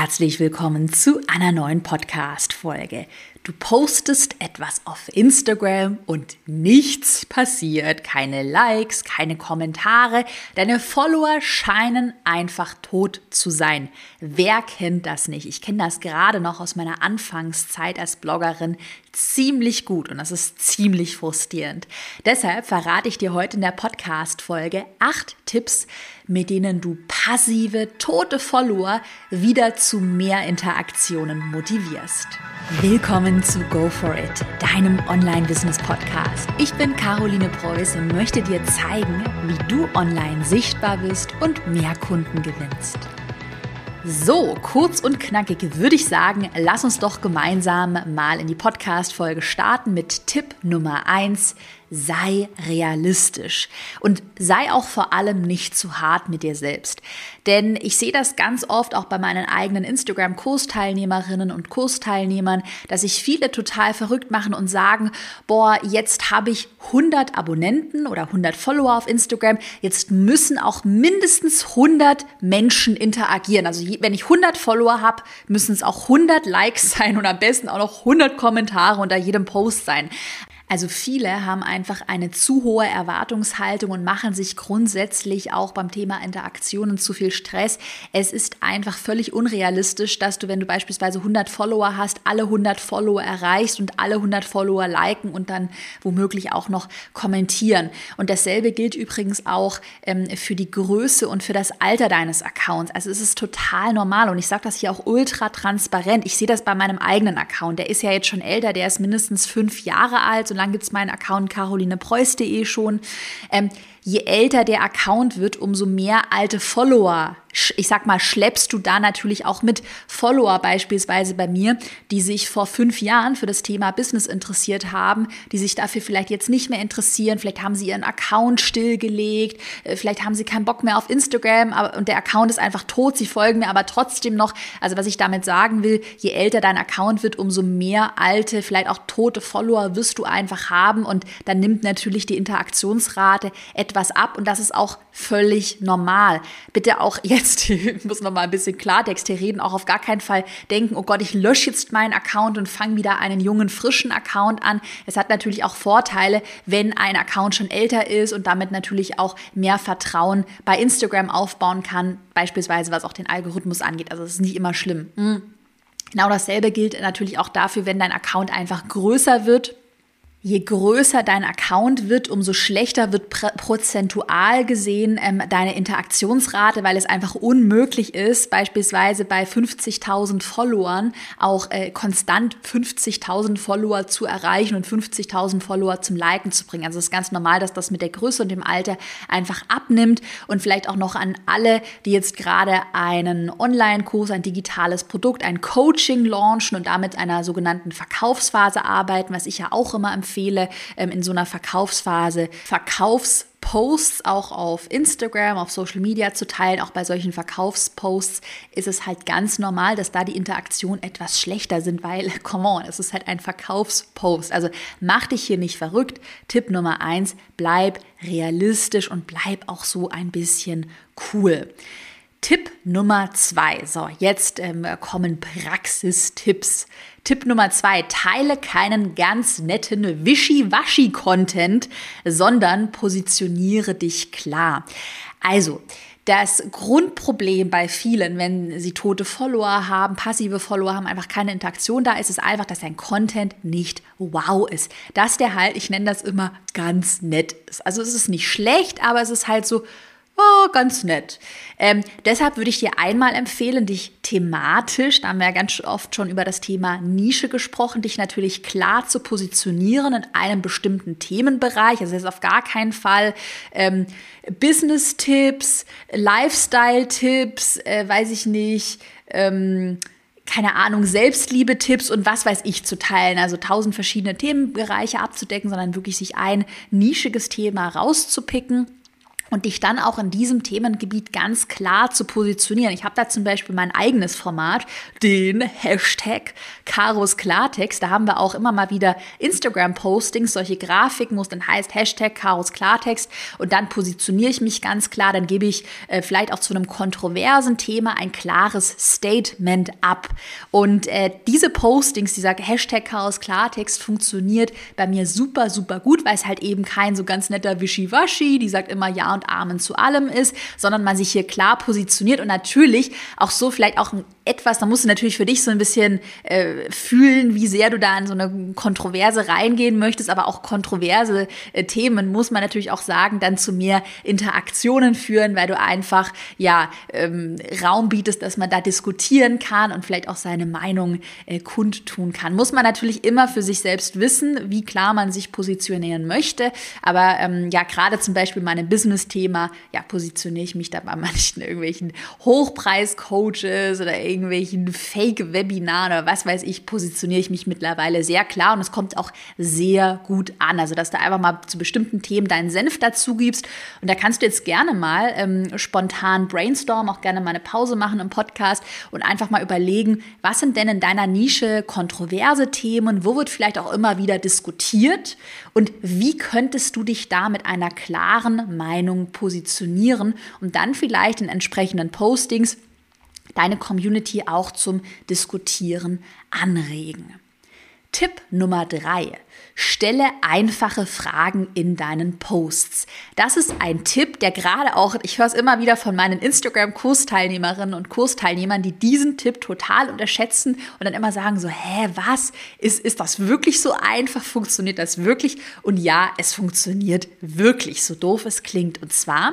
herzlich willkommen zu einer neuen Podcast-Folge. Du postest etwas auf Instagram und nichts passiert. Keine Likes, keine Kommentare. Deine Follower scheinen einfach tot zu sein. Wer kennt das nicht? Ich kenne das gerade noch aus meiner Anfangszeit als Bloggerin ziemlich gut und das ist ziemlich frustrierend. Deshalb verrate ich dir heute in der Podcast-Folge acht Tipps, mit denen du passive, tote Follower wieder zu mehr Interaktionen motivierst. Willkommen zu Go For It, deinem Online-Business-Podcast. Ich bin Caroline Preuß und möchte dir zeigen, wie du online sichtbar bist und mehr Kunden gewinnst. So, kurz und knackig würde ich sagen, lass uns doch gemeinsam mal in die Podcast-Folge starten mit Tipp Nummer eins sei realistisch und sei auch vor allem nicht zu hart mit dir selbst. Denn ich sehe das ganz oft auch bei meinen eigenen Instagram-Kursteilnehmerinnen und Kursteilnehmern, dass sich viele total verrückt machen und sagen, boah, jetzt habe ich 100 Abonnenten oder 100 Follower auf Instagram, jetzt müssen auch mindestens 100 Menschen interagieren. Also wenn ich 100 Follower habe, müssen es auch 100 Likes sein und am besten auch noch 100 Kommentare unter jedem Post sein. Also viele haben einfach eine zu hohe Erwartungshaltung und machen sich grundsätzlich auch beim Thema Interaktionen zu viel Stress. Es ist einfach völlig unrealistisch, dass du, wenn du beispielsweise 100 Follower hast, alle 100 Follower erreichst und alle 100 Follower liken und dann womöglich auch noch kommentieren. Und dasselbe gilt übrigens auch ähm, für die Größe und für das Alter deines Accounts. Also es ist total normal und ich sage das hier auch ultra transparent. Ich sehe das bei meinem eigenen Account. Der ist ja jetzt schon älter, der ist mindestens fünf Jahre alt und lang gibt es meinen Account carolinepreuß.de schon. Ähm, je älter der Account wird, umso mehr alte Follower ich sag mal, schleppst du da natürlich auch mit Follower beispielsweise bei mir, die sich vor fünf Jahren für das Thema Business interessiert haben, die sich dafür vielleicht jetzt nicht mehr interessieren, vielleicht haben sie ihren Account stillgelegt, äh, vielleicht haben sie keinen Bock mehr auf Instagram aber, und der Account ist einfach tot, sie folgen mir aber trotzdem noch. Also was ich damit sagen will, je älter dein Account wird, umso mehr alte, vielleicht auch tote Follower wirst du einfach haben und dann nimmt natürlich die Interaktionsrate etwas ab und das ist auch völlig normal. Bitte auch jetzt jetzt, ich muss noch mal ein bisschen Klartext hier reden, auch auf gar keinen Fall denken, oh Gott, ich lösche jetzt meinen Account und fange wieder einen jungen, frischen Account an. Es hat natürlich auch Vorteile, wenn ein Account schon älter ist und damit natürlich auch mehr Vertrauen bei Instagram aufbauen kann, beispielsweise was auch den Algorithmus angeht. Also es ist nicht immer schlimm. Hm. Genau dasselbe gilt natürlich auch dafür, wenn dein Account einfach größer wird Je größer dein Account wird, umso schlechter wird prozentual gesehen ähm, deine Interaktionsrate, weil es einfach unmöglich ist, beispielsweise bei 50.000 Followern auch äh, konstant 50.000 Follower zu erreichen und 50.000 Follower zum Liken zu bringen. Also es ist ganz normal, dass das mit der Größe und dem Alter einfach abnimmt und vielleicht auch noch an alle, die jetzt gerade einen Online-Kurs, ein digitales Produkt, ein Coaching launchen und damit einer sogenannten Verkaufsphase arbeiten, was ich ja auch immer empfehle empfehle, ähm, in so einer Verkaufsphase Verkaufsposts auch auf Instagram, auf Social Media zu teilen. Auch bei solchen Verkaufsposts ist es halt ganz normal, dass da die Interaktionen etwas schlechter sind, weil, come on, es ist halt ein Verkaufspost. Also mach dich hier nicht verrückt. Tipp Nummer eins, bleib realistisch und bleib auch so ein bisschen cool. Tipp Nummer zwei. So, jetzt ähm, kommen Praxistipps. Tipp Nummer zwei, teile keinen ganz netten Wischi-Waschi-Content, sondern positioniere dich klar. Also, das Grundproblem bei vielen, wenn sie tote Follower haben, passive Follower haben, einfach keine Interaktion da ist, ist einfach, dass dein Content nicht wow ist. Dass der halt, ich nenne das immer ganz nett ist. Also es ist nicht schlecht, aber es ist halt so, oh, ganz nett. Ähm, deshalb würde ich dir einmal empfehlen, dich thematisch, da haben wir ja ganz oft schon über das Thema Nische gesprochen, dich natürlich klar zu positionieren in einem bestimmten Themenbereich. Also jetzt auf gar keinen Fall ähm, Business-Tipps, Lifestyle-Tipps, äh, weiß ich nicht, ähm, keine Ahnung, Selbstliebe-Tipps und was weiß ich zu teilen. Also tausend verschiedene Themenbereiche abzudecken, sondern wirklich sich ein nischiges Thema rauszupicken und dich dann auch in diesem Themengebiet ganz klar zu positionieren. Ich habe da zum Beispiel mein eigenes Format, den Hashtag Karos Klartext. Da haben wir auch immer mal wieder Instagram-Postings, solche Grafiken, wo es dann heißt Hashtag Karos Klartext und dann positioniere ich mich ganz klar, dann gebe ich äh, vielleicht auch zu einem kontroversen Thema ein klares Statement ab. Und äh, diese Postings, dieser Hashtag Karos Klartext funktioniert bei mir super, super gut, weil es halt eben kein so ganz netter Wischiwaschi, die sagt immer Ja und Amen zu allem ist, sondern man sich hier klar positioniert und natürlich auch so vielleicht auch etwas, da musst du natürlich für dich so ein bisschen äh, fühlen, wie sehr du da in so eine Kontroverse reingehen möchtest, aber auch kontroverse äh, Themen muss man natürlich auch sagen, dann zu mehr Interaktionen führen, weil du einfach ja ähm, Raum bietest, dass man da diskutieren kann und vielleicht auch seine Meinung äh, kundtun kann. Muss man natürlich immer für sich selbst wissen, wie klar man sich positionieren möchte, aber ähm, ja, gerade zum Beispiel meinem Business Thema, ja, positioniere ich mich da bei manchen irgendwelchen Hochpreis-Coaches oder irgendwelchen Fake-Webinaren oder was weiß ich, positioniere ich mich mittlerweile sehr klar und es kommt auch sehr gut an. Also, dass du einfach mal zu bestimmten Themen deinen Senf dazu gibst. Und da kannst du jetzt gerne mal ähm, spontan brainstormen, auch gerne mal eine Pause machen im Podcast und einfach mal überlegen, was sind denn in deiner Nische kontroverse Themen, wo wird vielleicht auch immer wieder diskutiert und wie könntest du dich da mit einer klaren Meinung Meinung positionieren und dann vielleicht in entsprechenden Postings deine Community auch zum Diskutieren anregen. Tipp Nummer drei. Stelle einfache Fragen in deinen Posts. Das ist ein Tipp, der gerade auch, ich höre es immer wieder von meinen Instagram-Kursteilnehmerinnen und Kursteilnehmern, die diesen Tipp total unterschätzen und dann immer sagen so, hä, was? Ist, ist das wirklich so einfach? Funktioniert das wirklich? Und ja, es funktioniert wirklich, so doof es klingt. Und zwar,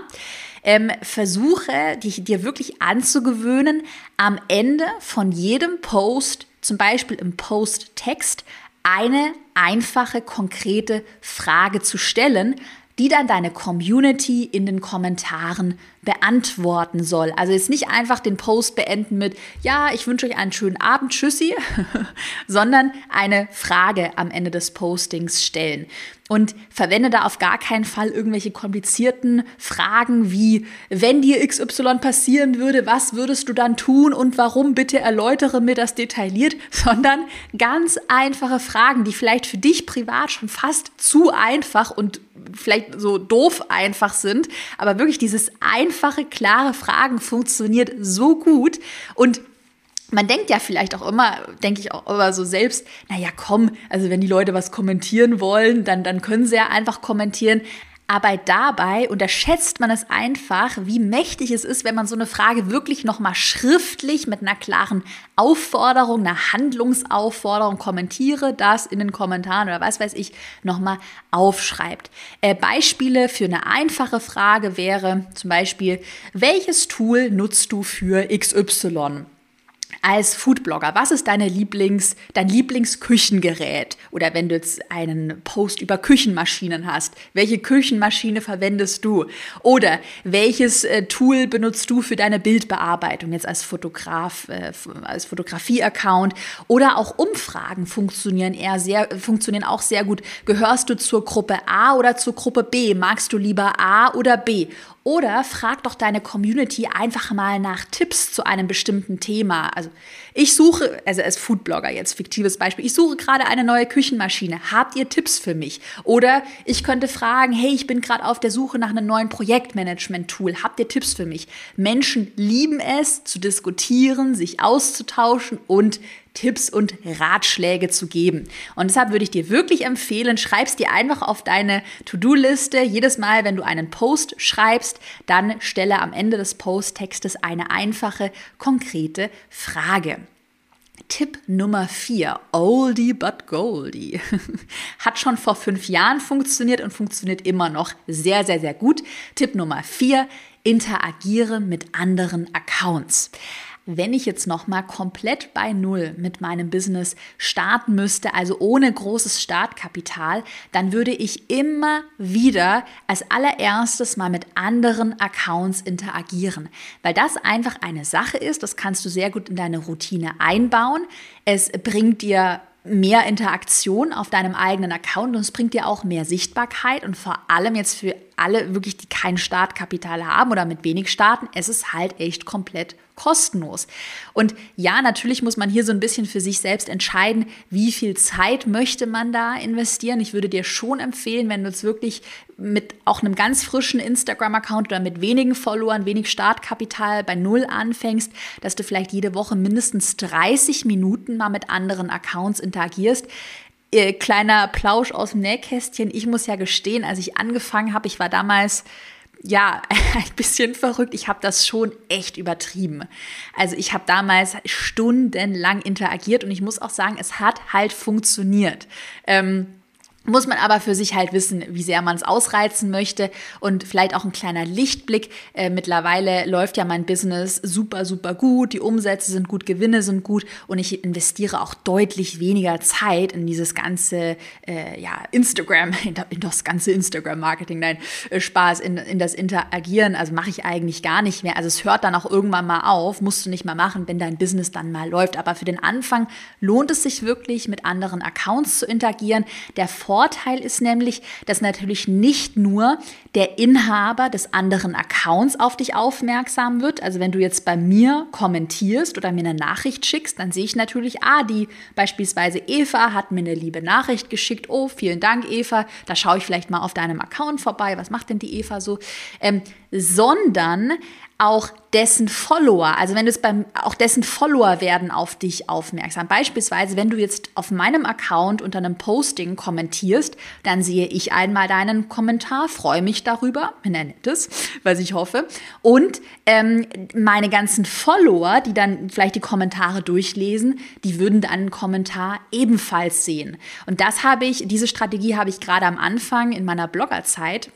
ähm, versuche dich, dir wirklich anzugewöhnen, am Ende von jedem Post zum Beispiel im Post-Text eine einfache, konkrete Frage zu stellen, die dann deine Community in den Kommentaren beantworten soll. Also jetzt nicht einfach den Post beenden mit, ja, ich wünsche euch einen schönen Abend, tschüssi, sondern eine Frage am Ende des Postings stellen. Und verwende da auf gar keinen Fall irgendwelche komplizierten Fragen wie, wenn dir XY passieren würde, was würdest du dann tun und warum? Bitte erläutere mir das detailliert, sondern ganz einfache Fragen, die vielleicht für dich privat schon fast zu einfach und vielleicht so doof einfach sind, aber wirklich dieses einfache, klare Fragen funktioniert so gut. Und man denkt ja vielleicht auch immer, denke ich auch immer so selbst, naja, komm, also wenn die Leute was kommentieren wollen, dann, dann können sie ja einfach kommentieren. Aber dabei unterschätzt man es einfach, wie mächtig es ist, wenn man so eine Frage wirklich nochmal schriftlich mit einer klaren Aufforderung, einer Handlungsaufforderung kommentiere, das in den Kommentaren oder was weiß ich, nochmal aufschreibt. Äh, Beispiele für eine einfache Frage wäre zum Beispiel, welches Tool nutzt du für XY? Als Foodblogger, was ist deine Lieblings, dein Lieblingsküchengerät? Oder wenn du jetzt einen Post über Küchenmaschinen hast, welche Küchenmaschine verwendest du? Oder welches äh, Tool benutzt du für deine Bildbearbeitung, jetzt als Fotograf, äh, als Fotografie-Account? Oder auch Umfragen funktionieren eher sehr, funktionieren auch sehr gut. Gehörst du zur Gruppe A oder zur Gruppe B? Magst du lieber A oder B? Oder frag doch deine Community einfach mal nach Tipps zu einem bestimmten Thema. Also ich suche, also als Foodblogger jetzt fiktives Beispiel, ich suche gerade eine neue Küchenmaschine. Habt ihr Tipps für mich? Oder ich könnte fragen, hey, ich bin gerade auf der Suche nach einem neuen Projektmanagement-Tool. Habt ihr Tipps für mich? Menschen lieben es, zu diskutieren, sich auszutauschen und Tipps und Ratschläge zu geben. Und deshalb würde ich dir wirklich empfehlen, schreib's dir einfach auf deine To-Do-Liste. Jedes Mal, wenn du einen Post schreibst, dann stelle am Ende des Posttextes eine einfache, konkrete Frage. Tipp Nummer 4, Oldie but Goldie. Hat schon vor fünf Jahren funktioniert und funktioniert immer noch sehr, sehr, sehr gut. Tipp Nummer 4, interagiere mit anderen Accounts wenn ich jetzt noch mal komplett bei Null mit meinem Business starten müsste, also ohne großes Startkapital, dann würde ich immer wieder als allererstes mal mit anderen Accounts interagieren, weil das einfach eine Sache ist, das kannst du sehr gut in deine Routine einbauen. Es bringt dir mehr Interaktion auf deinem eigenen Account und es bringt dir auch mehr Sichtbarkeit und vor allem jetzt für alle wirklich, die kein Startkapital haben oder mit wenig starten, es ist halt echt komplett kostenlos. Und ja, natürlich muss man hier so ein bisschen für sich selbst entscheiden, wie viel Zeit möchte man da investieren. Ich würde dir schon empfehlen, wenn du es wirklich mit auch einem ganz frischen Instagram-Account oder mit wenigen Followern, wenig Startkapital bei Null anfängst, dass du vielleicht jede Woche mindestens 30 Minuten mal mit anderen Accounts interagierst. Äh, kleiner Plausch aus dem Nähkästchen. Ich muss ja gestehen, als ich angefangen habe, ich war damals ja, ein bisschen verrückt. Ich habe das schon echt übertrieben. Also ich habe damals stundenlang interagiert und ich muss auch sagen, es hat halt funktioniert. Ähm, muss man aber für sich halt wissen, wie sehr man es ausreizen möchte und vielleicht auch ein kleiner Lichtblick. Äh, mittlerweile läuft ja mein Business super, super gut, die Umsätze sind gut, Gewinne sind gut und ich investiere auch deutlich weniger Zeit in dieses ganze äh, ja, Instagram, in, das ganze Instagram-Marketing, nein, äh, Spaß, in, in das Interagieren. Also mache ich eigentlich gar nicht mehr. Also es hört dann auch irgendwann mal auf, musst du nicht mal machen, wenn dein Business dann mal läuft. Aber für den Anfang lohnt es sich wirklich, mit anderen Accounts zu interagieren. Der Vorteil ist nämlich, dass natürlich nicht nur der Inhaber des anderen Accounts auf dich aufmerksam wird. Also wenn du jetzt bei mir kommentierst oder mir eine Nachricht schickst, dann sehe ich natürlich, ah, die beispielsweise Eva hat mir eine liebe Nachricht geschickt. Oh, vielen Dank, Eva. Da schaue ich vielleicht mal auf deinem Account vorbei. Was macht denn die Eva so? Ähm, sondern auch dessen Follower, also wenn du es beim, auch dessen Follower werden auf dich aufmerksam. Beispielsweise, wenn du jetzt auf meinem Account unter einem Posting kommentierst, dann sehe ich einmal deinen Kommentar, freue mich darüber, wenn er nett ist, was ich hoffe. Und ähm, meine ganzen Follower, die dann vielleicht die Kommentare durchlesen, die würden deinen Kommentar ebenfalls sehen. Und das habe ich, diese Strategie habe ich gerade am Anfang in meiner Bloggerzeit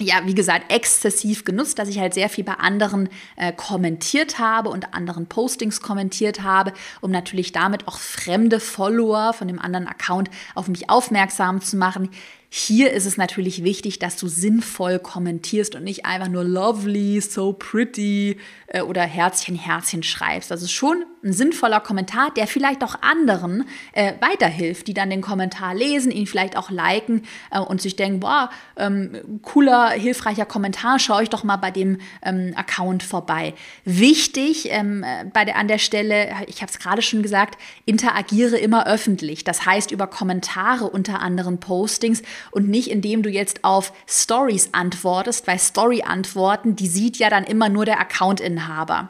ja, wie gesagt, exzessiv genutzt, dass ich halt sehr viel bei anderen äh, kommentiert habe und anderen Postings kommentiert habe, um natürlich damit auch fremde Follower von dem anderen Account auf mich aufmerksam zu machen. Hier ist es natürlich wichtig, dass du sinnvoll kommentierst und nicht einfach nur lovely, so pretty äh, oder Herzchen, Herzchen schreibst. Das ist schon ein sinnvoller Kommentar, der vielleicht auch anderen äh, weiterhilft, die dann den Kommentar lesen, ihn vielleicht auch liken äh, und sich denken, boah, ähm, cooler, hilfreicher Kommentar, schaue ich doch mal bei dem ähm, Account vorbei. Wichtig ähm, äh, bei der, an der Stelle, ich habe es gerade schon gesagt, interagiere immer öffentlich. Das heißt über Kommentare unter anderen Postings und nicht indem du jetzt auf Stories antwortest, weil Story-Antworten, die sieht ja dann immer nur der Account-Inhaber.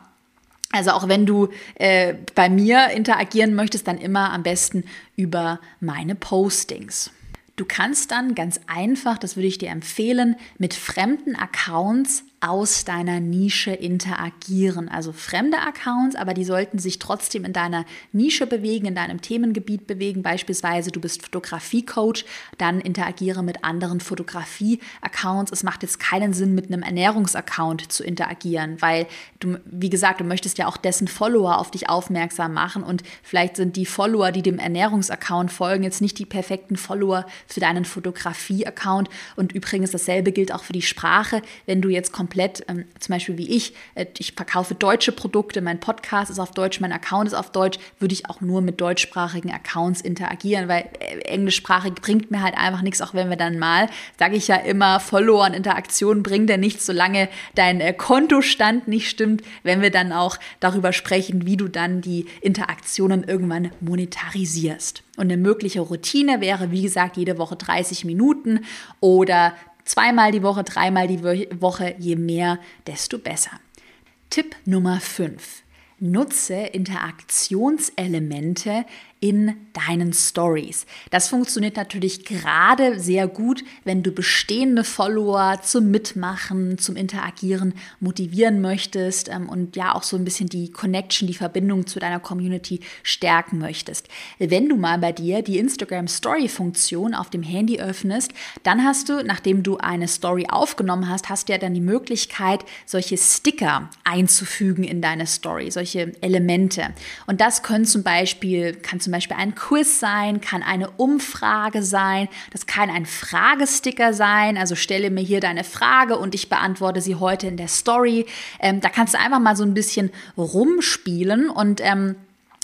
Also auch wenn du äh, bei mir interagieren möchtest, dann immer am besten über meine Postings. Du kannst dann ganz einfach, das würde ich dir empfehlen, mit fremden Accounts aus deiner Nische interagieren. Also fremde Accounts, aber die sollten sich trotzdem in deiner Nische bewegen, in deinem Themengebiet bewegen. Beispielsweise du bist Fotografie-Coach, dann interagiere mit anderen Fotografie-Accounts. Es macht jetzt keinen Sinn, mit einem Ernährungsaccount zu interagieren, weil du, wie gesagt, du möchtest ja auch dessen Follower auf dich aufmerksam machen und vielleicht sind die Follower, die dem Ernährungsaccount folgen, jetzt nicht die perfekten Follower für deinen Fotografie-Account. Und übrigens dasselbe gilt auch für die Sprache. Wenn du jetzt komplett komplett, ähm, zum Beispiel wie ich, äh, ich verkaufe deutsche Produkte, mein Podcast ist auf Deutsch, mein Account ist auf Deutsch, würde ich auch nur mit deutschsprachigen Accounts interagieren, weil äh, englischsprachig bringt mir halt einfach nichts, auch wenn wir dann mal, sage ich ja immer, Follower und Interaktionen bringt ja nichts, solange dein äh, Kontostand nicht stimmt, wenn wir dann auch darüber sprechen, wie du dann die Interaktionen irgendwann monetarisierst. Und eine mögliche Routine wäre, wie gesagt, jede Woche 30 Minuten oder Zweimal die Woche, dreimal die Woche, je mehr, desto besser. Tipp Nummer 5. Nutze Interaktionselemente in deinen Stories. Das funktioniert natürlich gerade sehr gut, wenn du bestehende Follower zum Mitmachen, zum Interagieren motivieren möchtest ähm, und ja auch so ein bisschen die Connection, die Verbindung zu deiner Community stärken möchtest. Wenn du mal bei dir die Instagram Story Funktion auf dem Handy öffnest, dann hast du, nachdem du eine Story aufgenommen hast, hast du ja dann die Möglichkeit, solche Sticker einzufügen in deine Story, solche Elemente. Und das können zum Beispiel, kann zum zum Beispiel ein Quiz sein, kann eine Umfrage sein, das kann ein Fragesticker sein, also stelle mir hier deine Frage und ich beantworte sie heute in der Story. Ähm, da kannst du einfach mal so ein bisschen rumspielen und ähm,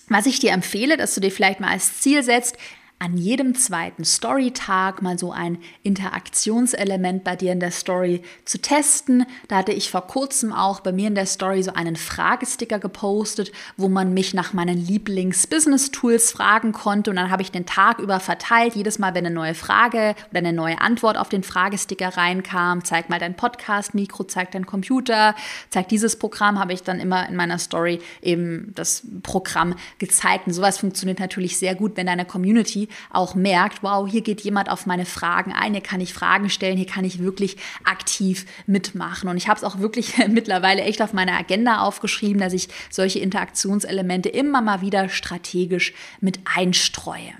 was ich dir empfehle, dass du dir vielleicht mal als Ziel setzt, an jedem zweiten Story-Tag mal so ein Interaktionselement bei dir in der Story zu testen. Da hatte ich vor kurzem auch bei mir in der Story so einen Fragesticker gepostet, wo man mich nach meinen Lieblings-Business-Tools fragen konnte. Und dann habe ich den Tag über verteilt. Jedes Mal, wenn eine neue Frage oder eine neue Antwort auf den Fragesticker reinkam, zeig mal dein Podcast-Mikro, zeig dein Computer, zeig dieses Programm, habe ich dann immer in meiner Story eben das Programm gezeigt. Und sowas funktioniert natürlich sehr gut, wenn deine Community auch merkt, wow, hier geht jemand auf meine Fragen ein, hier kann ich Fragen stellen, hier kann ich wirklich aktiv mitmachen. Und ich habe es auch wirklich mittlerweile echt auf meiner Agenda aufgeschrieben, dass ich solche Interaktionselemente immer mal wieder strategisch mit einstreue.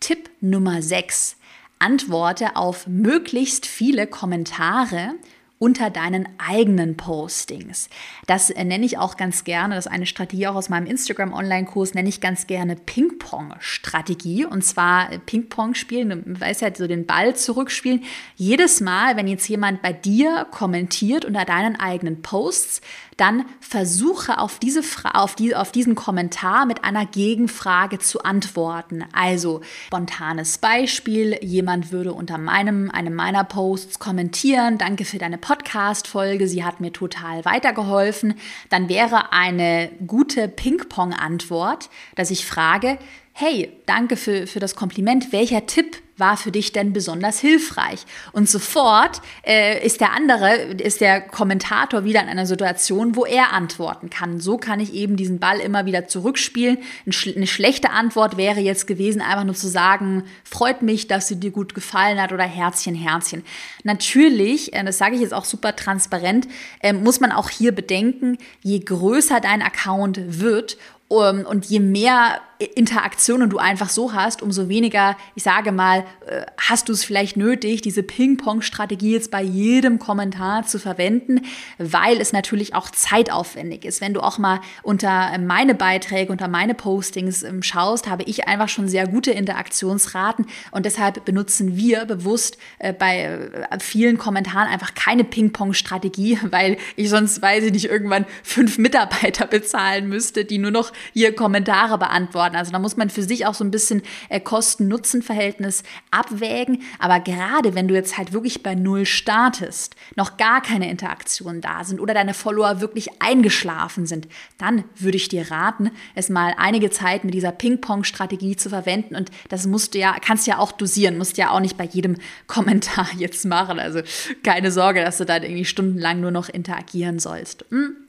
Tipp Nummer 6. Antworte auf möglichst viele Kommentare unter deinen eigenen Postings. Das äh, nenne ich auch ganz gerne, das ist eine Strategie auch aus meinem Instagram Online-Kurs, nenne ich ganz gerne Ping-Pong-Strategie. Und zwar äh, Ping-Pong spielen, du weißt ja, so den Ball zurückspielen. Jedes Mal, wenn jetzt jemand bei dir kommentiert unter deinen eigenen Posts, dann versuche auf, diese auf, die, auf diesen Kommentar mit einer Gegenfrage zu antworten. Also spontanes Beispiel, jemand würde unter meinem, einem meiner Posts kommentieren, danke für deine Podcast-Folge, sie hat mir total weitergeholfen. Dann wäre eine gute Ping-Pong-Antwort, dass ich frage, hey, danke für, für das Kompliment, welcher Tipp war für dich denn besonders hilfreich? Und sofort äh, ist der andere, ist der Kommentator wieder in einer Situation, wo er antworten kann. So kann ich eben diesen Ball immer wieder zurückspielen. Eine schlechte Antwort wäre jetzt gewesen, einfach nur zu sagen, freut mich, dass sie dir gut gefallen hat oder Herzchen, Herzchen. Natürlich, äh, das sage ich jetzt auch super transparent, äh, muss man auch hier bedenken, je größer dein Account wird, und je mehr Interaktionen du einfach so hast, umso weniger, ich sage mal, äh, hast du es vielleicht nötig, diese Ping-Pong-Strategie jetzt bei jedem Kommentar zu verwenden, weil es natürlich auch zeitaufwendig ist. Wenn du auch mal unter meine Beiträge, unter meine Postings ähm, schaust, habe ich einfach schon sehr gute Interaktionsraten und deshalb benutzen wir bewusst äh, bei äh, vielen Kommentaren einfach keine Ping-Pong-Strategie, weil ich sonst, weiß ich nicht, irgendwann fünf Mitarbeiter bezahlen müsste, die nur noch hier Kommentare beantworten. Also da muss man für sich auch so ein bisschen äh, Kosten-Nutzen-Verhältnis abwägen. Aber gerade wenn du jetzt halt wirklich bei Null startest, noch gar keine Interaktionen da sind oder deine Follower wirklich eingeschlafen sind, dann würde ich dir raten, es mal einige Zeit mit dieser Ping-Pong-Strategie zu verwenden. Und das musst du ja, kannst ja auch dosieren, musst ja auch nicht bei jedem Kommentar jetzt machen. Also keine Sorge, dass du da irgendwie stundenlang nur noch interagieren sollst. Hm?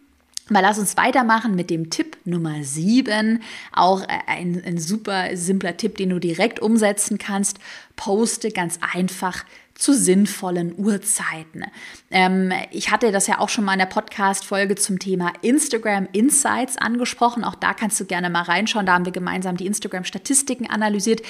Aber lass uns weitermachen mit dem Tipp Nummer 7. Auch äh, ein, ein super simpler Tipp, den du direkt umsetzen kannst. Poste ganz einfach zu sinnvollen Uhrzeiten. Ähm, ich hatte das ja auch schon mal in der Podcast-Folge zum Thema Instagram Insights angesprochen. Auch da kannst du gerne mal reinschauen. Da haben wir gemeinsam die Instagram-Statistiken analysiert.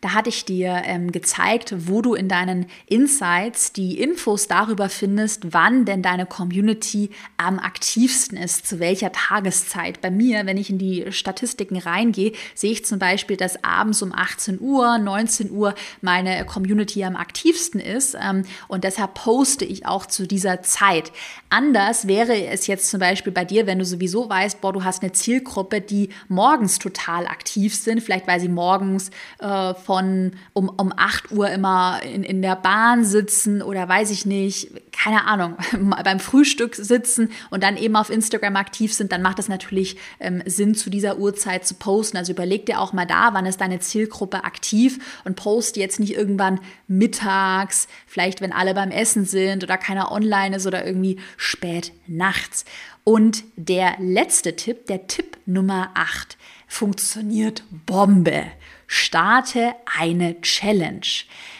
Da hatte ich dir ähm, gezeigt, wo du in deinen Insights die Infos darüber findest, wann denn deine Community am aktivsten ist, zu welcher Tageszeit. Bei mir, wenn ich in die Statistiken reingehe, sehe ich zum Beispiel, dass abends um 18 Uhr, 19 Uhr meine Community am aktivsten ist ähm, und deshalb poste ich auch zu dieser Zeit. Anders wäre es jetzt zum Beispiel bei dir, wenn du sowieso weißt, boah, du hast eine Zielgruppe, die morgens total aktiv sind, vielleicht weil sie morgens äh, von um, um 8 Uhr immer in, in der Bahn sitzen oder weiß ich nicht, keine Ahnung, beim Frühstück sitzen und dann eben auf Instagram aktiv sind, dann macht es natürlich ähm, Sinn, zu dieser Uhrzeit zu posten. Also überleg dir auch mal da, wann ist deine Zielgruppe aktiv und poste jetzt nicht irgendwann mittags, vielleicht wenn alle beim Essen sind oder keiner online ist oder irgendwie spät nachts. Und der letzte Tipp, der Tipp Nummer 8, funktioniert Bombe starte eine Challenge.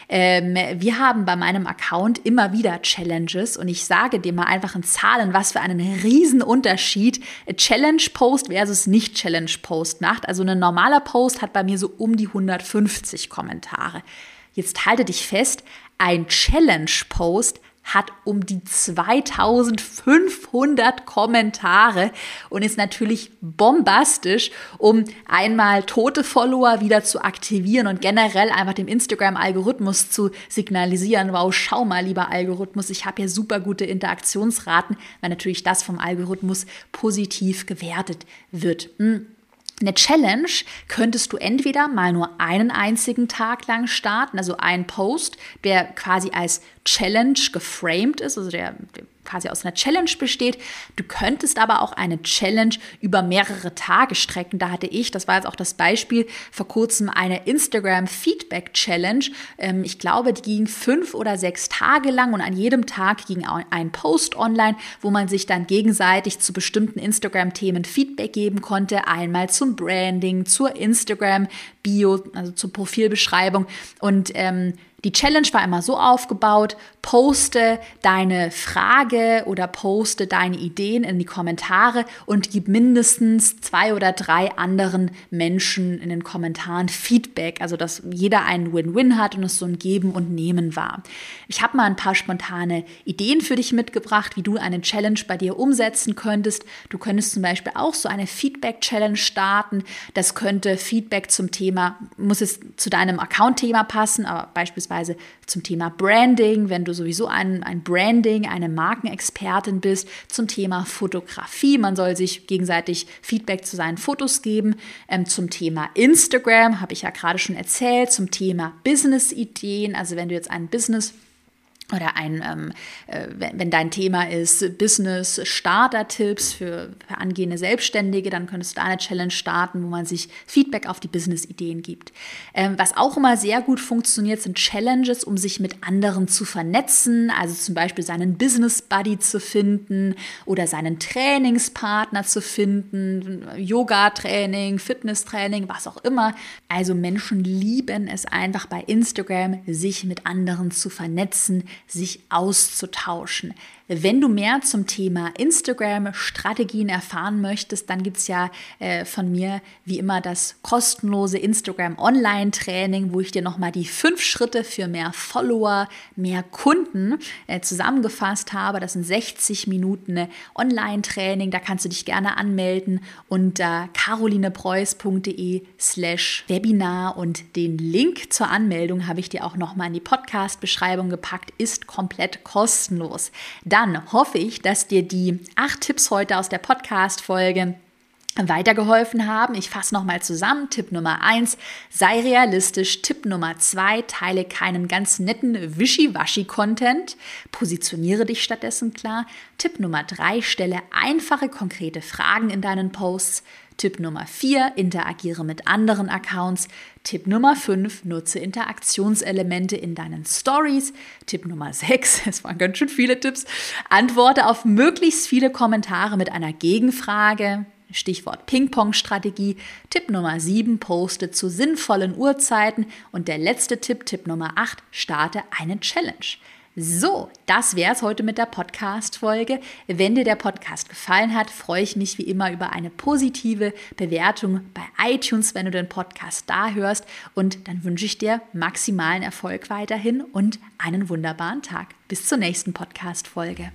Ähm, wir haben bei meinem Account immer wieder Challenges und ich sage dir mal einfach in Zahlen, was für einen riesen Unterschied Challenge Post versus nicht Challenge Post macht. Also ein normaler Post hat bei mir so um die 150 Kommentare. Jetzt halte dich fest, ein Challenge Post hat um die 2500 Kommentare und ist natürlich bombastisch, um einmal tote Follower wieder zu aktivieren und generell einfach dem Instagram-Algorithmus zu signalisieren, wow, schau mal, lieber Algorithmus, ich habe hier super gute Interaktionsraten, weil natürlich das vom Algorithmus positiv gewertet wird. Hm. Eine Challenge könntest du entweder mal nur einen einzigen Tag lang starten, also ein Post, der quasi als Challenge geframed ist, also der quasi aus einer Challenge besteht. Du könntest aber auch eine Challenge über mehrere Tage strecken. Da hatte ich, das war jetzt auch das Beispiel, vor kurzem eine Instagram Feedback Challenge. Ähm, ich glaube, die ging fünf oder sechs Tage lang und an jedem Tag ging ein Post online, wo man sich dann gegenseitig zu bestimmten Instagram-Themen Feedback geben konnte. Einmal zum Branding, zur Instagram-Bio, also zur Profilbeschreibung. Und ähm, die Challenge war immer so aufgebaut, poste deine Frage oder poste deine Ideen in die Kommentare und gib mindestens zwei oder drei anderen Menschen in den Kommentaren Feedback, also dass jeder einen Win-Win hat und es so ein Geben und Nehmen war. Ich habe mal ein paar spontane Ideen für dich mitgebracht, wie du eine Challenge bei dir umsetzen könntest. Du könntest zum Beispiel auch so eine Feedback-Challenge starten. Das könnte Feedback zum Thema, muss es zu deinem Account-Thema passen, aber beispielsweise beispielsweise zum Thema Branding, wenn du sowieso ein, ein Branding, eine Markenexpertin bist, zum Thema Fotografie. Man soll sich gegenseitig Feedback zu seinen Fotos geben. Ähm, zum Thema Instagram habe ich ja gerade schon erzählt, zum Thema Business-Ideen. Also wenn du jetzt ein Business oder ein, ähm, äh, wenn, wenn, dein Thema ist Business Starter Tipps für, für, angehende Selbstständige, dann könntest du da eine Challenge starten, wo man sich Feedback auf die Business Ideen gibt. Ähm, was auch immer sehr gut funktioniert, sind Challenges, um sich mit anderen zu vernetzen, also zum Beispiel seinen Business Buddy zu finden oder seinen Trainingspartner zu finden, Yoga Training, Fitness Training, was auch immer. Also Menschen lieben es einfach bei Instagram, sich mit anderen zu vernetzen sich auszutauschen. Wenn du mehr zum Thema Instagram-Strategien erfahren möchtest, dann gibt es ja äh, von mir wie immer das kostenlose Instagram Online-Training, wo ich dir nochmal die fünf Schritte für mehr Follower, mehr Kunden äh, zusammengefasst habe. Das sind 60 Minuten Online-Training. Da kannst du dich gerne anmelden unter carolinepreuß.de slash Webinar und den Link zur Anmeldung habe ich dir auch nochmal in die Podcast-Beschreibung gepackt, ist komplett kostenlos. Dann hoffe ich, dass dir die acht Tipps heute aus der Podcast-Folge weitergeholfen haben. Ich fasse nochmal zusammen. Tipp Nummer eins: sei realistisch. Tipp Nummer zwei: teile keinen ganz netten Wischiwaschi-Content. Positioniere dich stattdessen klar. Tipp Nummer drei: stelle einfache, konkrete Fragen in deinen Posts. Tipp Nummer 4, interagiere mit anderen Accounts. Tipp Nummer 5, nutze Interaktionselemente in deinen Stories. Tipp Nummer 6, es waren ganz schön viele Tipps, antworte auf möglichst viele Kommentare mit einer Gegenfrage. Stichwort Ping-Pong-Strategie. Tipp Nummer 7, poste zu sinnvollen Uhrzeiten. Und der letzte Tipp, Tipp Nummer 8, starte eine Challenge. So, das wäre es heute mit der Podcast-Folge. Wenn dir der Podcast gefallen hat, freue ich mich wie immer über eine positive Bewertung bei iTunes, wenn du den Podcast da hörst. Und dann wünsche ich dir maximalen Erfolg weiterhin und einen wunderbaren Tag. Bis zur nächsten Podcast-Folge.